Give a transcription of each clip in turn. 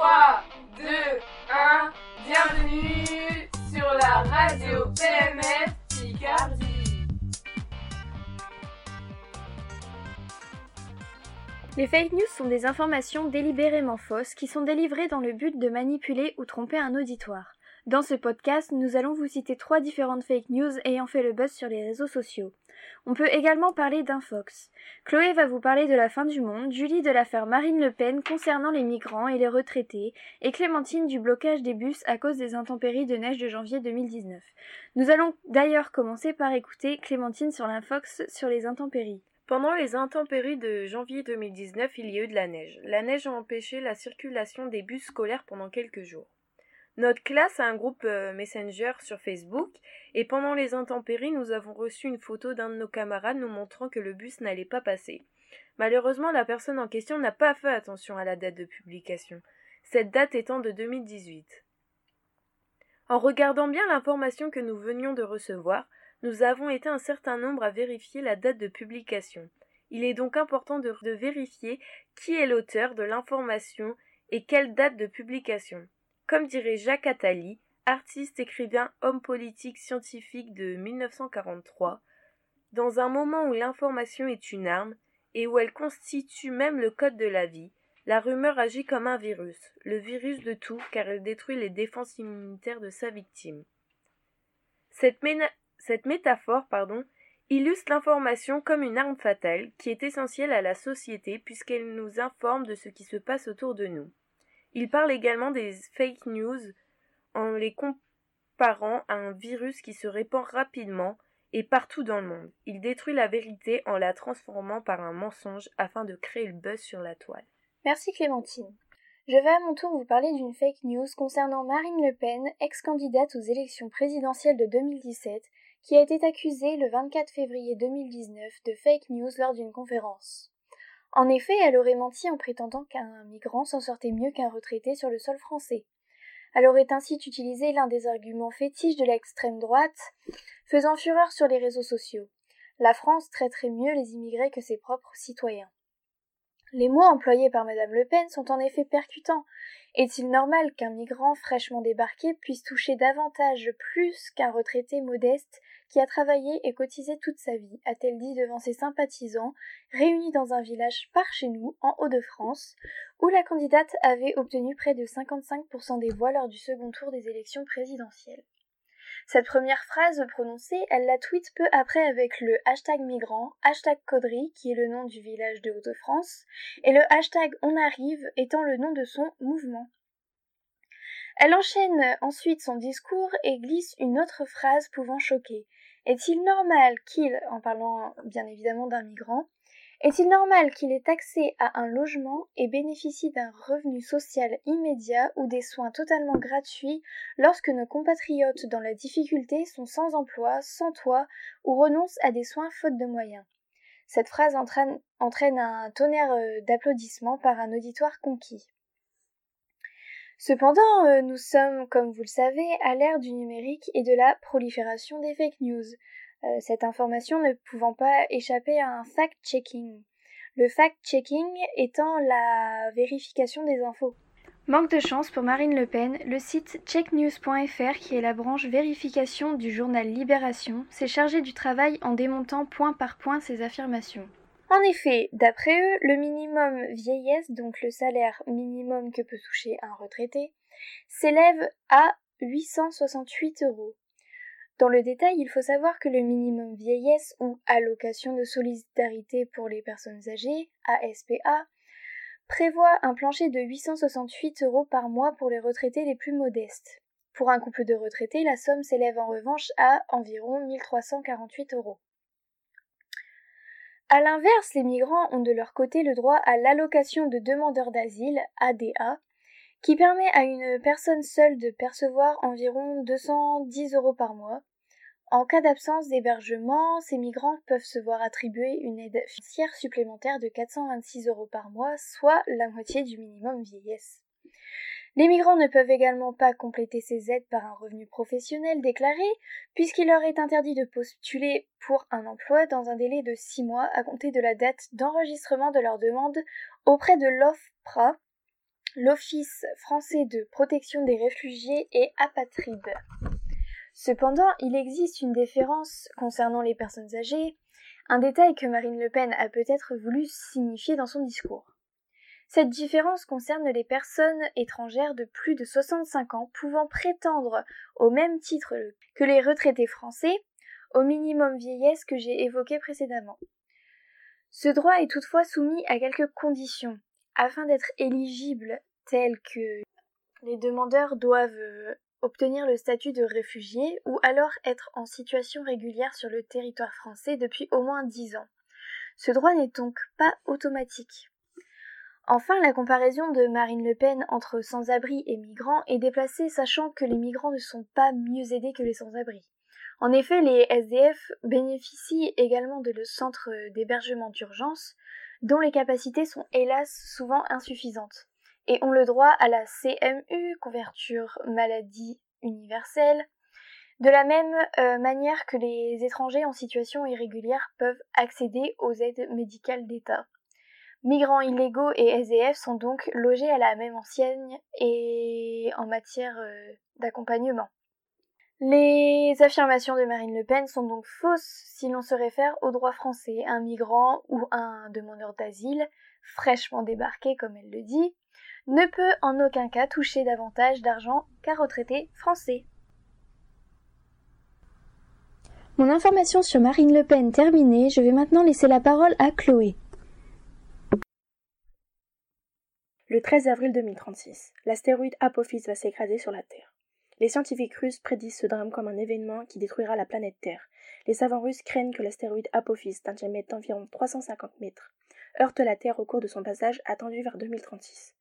3, 2, 1, bienvenue sur la radio PMF Picardie. Les fake news sont des informations délibérément fausses qui sont délivrées dans le but de manipuler ou tromper un auditoire. Dans ce podcast, nous allons vous citer trois différentes fake news ayant fait le buzz sur les réseaux sociaux. On peut également parler d'un fox. Chloé va vous parler de la fin du monde, Julie de l'affaire Marine Le Pen concernant les migrants et les retraités, et Clémentine du blocage des bus à cause des intempéries de neige de janvier 2019. Nous allons d'ailleurs commencer par écouter Clémentine sur l'infox sur les intempéries. Pendant les intempéries de janvier 2019, il y a eu de la neige. La neige a empêché la circulation des bus scolaires pendant quelques jours. Notre classe a un groupe euh, Messenger sur Facebook et pendant les intempéries, nous avons reçu une photo d'un de nos camarades nous montrant que le bus n'allait pas passer. Malheureusement, la personne en question n'a pas fait attention à la date de publication, cette date étant de 2018. En regardant bien l'information que nous venions de recevoir, nous avons été un certain nombre à vérifier la date de publication. Il est donc important de, de vérifier qui est l'auteur de l'information et quelle date de publication. Comme dirait Jacques Attali, artiste, écrivain, homme politique, scientifique de 1943, dans un moment où l'information est une arme et où elle constitue même le code de la vie, la rumeur agit comme un virus, le virus de tout car elle détruit les défenses immunitaires de sa victime. Cette, cette métaphore pardon, illustre l'information comme une arme fatale qui est essentielle à la société puisqu'elle nous informe de ce qui se passe autour de nous. Il parle également des fake news en les comparant à un virus qui se répand rapidement et partout dans le monde. Il détruit la vérité en la transformant par un mensonge afin de créer le buzz sur la toile. Merci Clémentine. Je vais à mon tour vous parler d'une fake news concernant Marine Le Pen, ex-candidate aux élections présidentielles de 2017, qui a été accusée le 24 février 2019 de fake news lors d'une conférence. En effet, elle aurait menti en prétendant qu'un migrant s'en sortait mieux qu'un retraité sur le sol français. Elle aurait ainsi utilisé l'un des arguments fétiches de l'extrême droite, faisant fureur sur les réseaux sociaux. La France traiterait mieux les immigrés que ses propres citoyens. Les mots employés par Madame Le Pen sont en effet percutants. Est-il normal qu'un migrant fraîchement débarqué puisse toucher davantage plus qu'un retraité modeste qui a travaillé et cotisé toute sa vie, a-t-elle dit devant ses sympathisants, réunis dans un village par chez nous, en Hauts-de-France, où la candidate avait obtenu près de 55% des voix lors du second tour des élections présidentielles? Cette première phrase prononcée, elle la tweet peu après avec le hashtag migrant, hashtag Caudry, qui est le nom du village de Hauts-de-France, et le hashtag On arrive étant le nom de son mouvement. Elle enchaîne ensuite son discours et glisse une autre phrase pouvant choquer. Est-il normal qu'il, en parlant bien évidemment d'un migrant, est-il normal qu'il ait accès à un logement et bénéficie d'un revenu social immédiat ou des soins totalement gratuits lorsque nos compatriotes dans la difficulté sont sans emploi, sans toit ou renoncent à des soins faute de moyens? Cette phrase entraîne, entraîne un tonnerre euh, d'applaudissements par un auditoire conquis. Cependant, euh, nous sommes, comme vous le savez, à l'ère du numérique et de la prolifération des fake news. Euh, cette information ne pouvant pas échapper à un fact-checking. Le fact-checking étant la vérification des infos. Manque de chance pour Marine Le Pen, le site checknews.fr, qui est la branche vérification du journal Libération, s'est chargé du travail en démontant point par point ces affirmations. En effet, d'après eux, le minimum vieillesse, donc le salaire minimum que peut toucher un retraité, s'élève à 868 euros. Dans le détail, il faut savoir que le minimum vieillesse ou allocation de solidarité pour les personnes âgées, ASPA, prévoit un plancher de 868 euros par mois pour les retraités les plus modestes. Pour un couple de retraités, la somme s'élève en revanche à environ 1348 euros. À l'inverse, les migrants ont de leur côté le droit à l'allocation de demandeurs d'asile, ADA, qui permet à une personne seule de percevoir environ 210 euros par mois. En cas d'absence d'hébergement, ces migrants peuvent se voir attribuer une aide financière supplémentaire de 426 euros par mois, soit la moitié du minimum vieillesse. Les migrants ne peuvent également pas compléter ces aides par un revenu professionnel déclaré, puisqu'il leur est interdit de postuler pour un emploi dans un délai de six mois à compter de la date d'enregistrement de leur demande auprès de l'OFPRA, l'Office français de protection des réfugiés et apatrides. Cependant, il existe une différence concernant les personnes âgées, un détail que Marine Le Pen a peut-être voulu signifier dans son discours. Cette différence concerne les personnes étrangères de plus de 65 ans pouvant prétendre au même titre que les retraités français au minimum vieillesse que j'ai évoqué précédemment. Ce droit est toutefois soumis à quelques conditions. Afin d'être éligible, telles que les demandeurs doivent euh, obtenir le statut de réfugié ou alors être en situation régulière sur le territoire français depuis au moins dix ans. Ce droit n'est donc pas automatique. Enfin, la comparaison de Marine Le Pen entre sans-abri et migrants est déplacée sachant que les migrants ne sont pas mieux aidés que les sans-abri. En effet, les SDF bénéficient également de le centre d'hébergement d'urgence, dont les capacités sont hélas souvent insuffisantes, et ont le droit à la CMU, couverture maladie universelle, de la même euh, manière que les étrangers en situation irrégulière peuvent accéder aux aides médicales d'État. Migrants illégaux et SDF sont donc logés à la même enseigne et en matière euh, d'accompagnement. Les affirmations de Marine Le Pen sont donc fausses si l'on se réfère au droit français. Un migrant ou un demandeur d'asile, fraîchement débarqué comme elle le dit, ne peut en aucun cas toucher davantage d'argent qu'un retraité français. Mon information sur Marine Le Pen terminée, je vais maintenant laisser la parole à Chloé. Le 13 avril 2036, l'astéroïde Apophis va s'écraser sur la Terre. Les scientifiques russes prédisent ce drame comme un événement qui détruira la planète Terre. Les savants russes craignent que l'astéroïde Apophis, d'un diamètre d'environ 350 mètres, heurte la Terre au cours de son passage attendu vers 2036.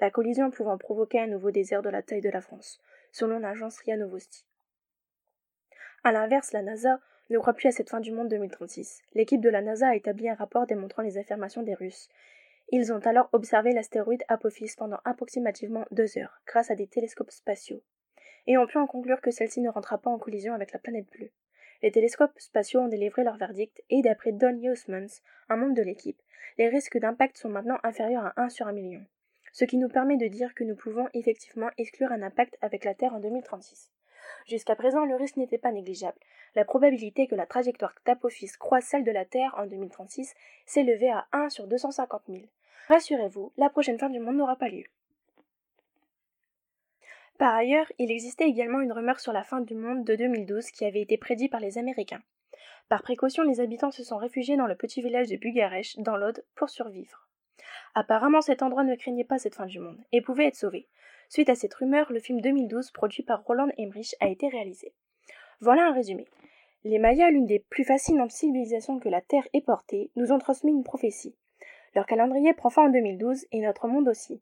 La collision pouvant provoquer un nouveau désert de la taille de la France, selon l'agence RIA Novosti. A l'inverse, la NASA ne croit plus à cette fin du monde 2036. L'équipe de la NASA a établi un rapport démontrant les affirmations des Russes. Ils ont alors observé l'astéroïde Apophis pendant approximativement deux heures, grâce à des télescopes spatiaux, et ont pu en conclure que celle-ci ne rentra pas en collision avec la planète bleue. Les télescopes spatiaux ont délivré leur verdict, et d'après Don Huysmans, un membre de l'équipe, les risques d'impact sont maintenant inférieurs à 1 sur un million, ce qui nous permet de dire que nous pouvons effectivement exclure un impact avec la Terre en 2036. Jusqu'à présent, le risque n'était pas négligeable. La probabilité que la trajectoire d'Apophis croise celle de la Terre en 2036 s'élevait à 1 sur 250 000. Rassurez-vous, la prochaine fin du monde n'aura pas lieu. Par ailleurs, il existait également une rumeur sur la fin du monde de 2012 qui avait été prédite par les Américains. Par précaution, les habitants se sont réfugiés dans le petit village de Bugarech, dans l'Aude, pour survivre. Apparemment, cet endroit ne craignait pas cette fin du monde et pouvait être sauvé. Suite à cette rumeur, le film 2012, produit par Roland Emmerich, a été réalisé. Voilà un résumé. Les Mayas, l'une des plus fascinantes civilisations que la Terre ait portée, nous ont transmis une prophétie. Leur calendrier prend fin en 2012 et notre monde aussi.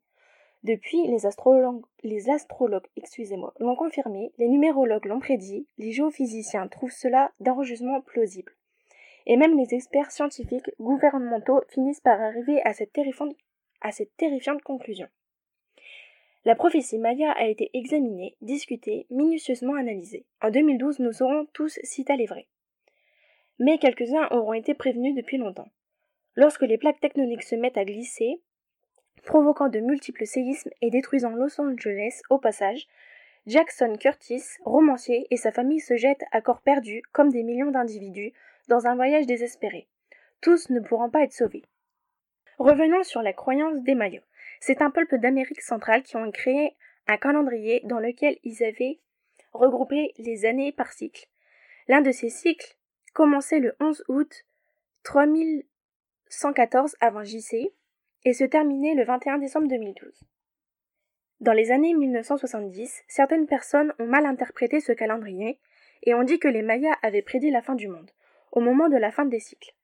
Depuis, les astrologues, excusez-moi, l'ont confirmé, les numérologues l'ont prédit, les géophysiciens trouvent cela dangereusement plausible. Et même les experts scientifiques gouvernementaux finissent par arriver à cette terrifiante, à cette terrifiante conclusion. La prophétie Maya a été examinée, discutée, minutieusement analysée. En 2012, nous saurons tous si elle est vraie. Mais quelques-uns auront été prévenus depuis longtemps. Lorsque les plaques tectoniques se mettent à glisser, provoquant de multiples séismes et détruisant Los Angeles au passage, Jackson Curtis, romancier, et sa famille se jettent à corps perdu, comme des millions d'individus, dans un voyage désespéré. Tous ne pourront pas être sauvés. Revenons sur la croyance des Mayas. C'est un peuple d'Amérique centrale qui ont créé un calendrier dans lequel ils avaient regroupé les années par cycle. L'un de ces cycles commençait le 11 août 3000 114 avant JC et se terminait le 21 décembre 2012. Dans les années 1970, certaines personnes ont mal interprété ce calendrier et ont dit que les Mayas avaient prédit la fin du monde, au moment de la fin des cycles.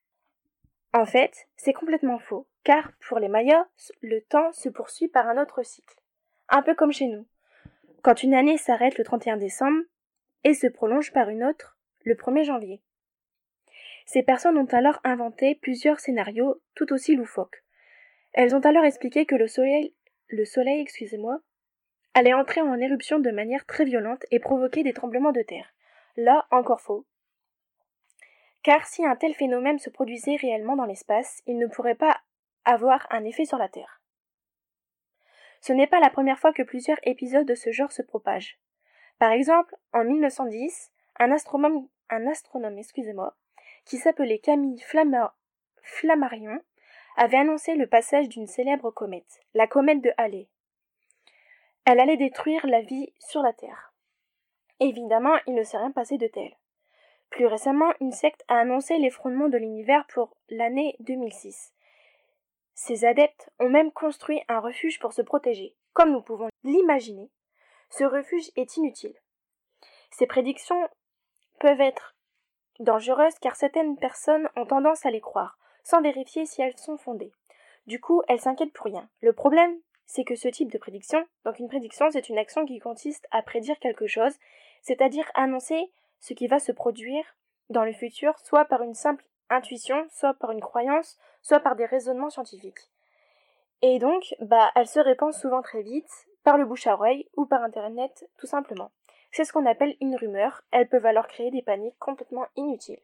En fait, c'est complètement faux, car pour les Mayas, le temps se poursuit par un autre cycle, un peu comme chez nous. Quand une année s'arrête le 31 décembre et se prolonge par une autre le 1er janvier. Ces personnes ont alors inventé plusieurs scénarios tout aussi loufoques. Elles ont alors expliqué que le soleil, le soleil, excusez-moi, allait entrer en éruption de manière très violente et provoquer des tremblements de terre. Là, encore faux. Car si un tel phénomène se produisait réellement dans l'espace, il ne pourrait pas avoir un effet sur la Terre. Ce n'est pas la première fois que plusieurs épisodes de ce genre se propagent. Par exemple, en 1910, un astronome, un astronome excusez-moi, qui s'appelait Camille Flammarion avait annoncé le passage d'une célèbre comète, la comète de Halley. Elle allait détruire la vie sur la Terre. Évidemment, il ne s'est rien passé de tel. Plus récemment, une secte a annoncé l'effondrement de l'univers pour l'année 2006. Ces adeptes ont même construit un refuge pour se protéger. Comme nous pouvons l'imaginer, ce refuge est inutile. Ces prédictions peuvent être dangereuses car certaines personnes ont tendance à les croire, sans vérifier si elles sont fondées. Du coup, elles s'inquiètent pour rien. Le problème, c'est que ce type de prédiction, donc une prédiction, c'est une action qui consiste à prédire quelque chose, c'est-à-dire annoncer ce qui va se produire dans le futur, soit par une simple intuition, soit par une croyance, soit par des raisonnements scientifiques. Et donc, bah, se répand souvent très vite, par le bouche à oreille ou par internet tout simplement. C'est ce qu'on appelle une rumeur, elles peuvent alors créer des paniques complètement inutiles.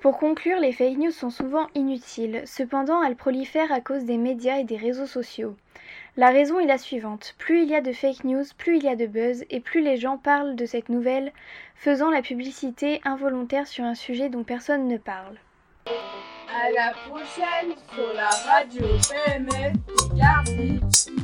Pour conclure, les fake news sont souvent inutiles, cependant elles prolifèrent à cause des médias et des réseaux sociaux. La raison est la suivante, plus il y a de fake news, plus il y a de buzz, et plus les gens parlent de cette nouvelle, faisant la publicité involontaire sur un sujet dont personne ne parle. À la prochaine sur la radio PMF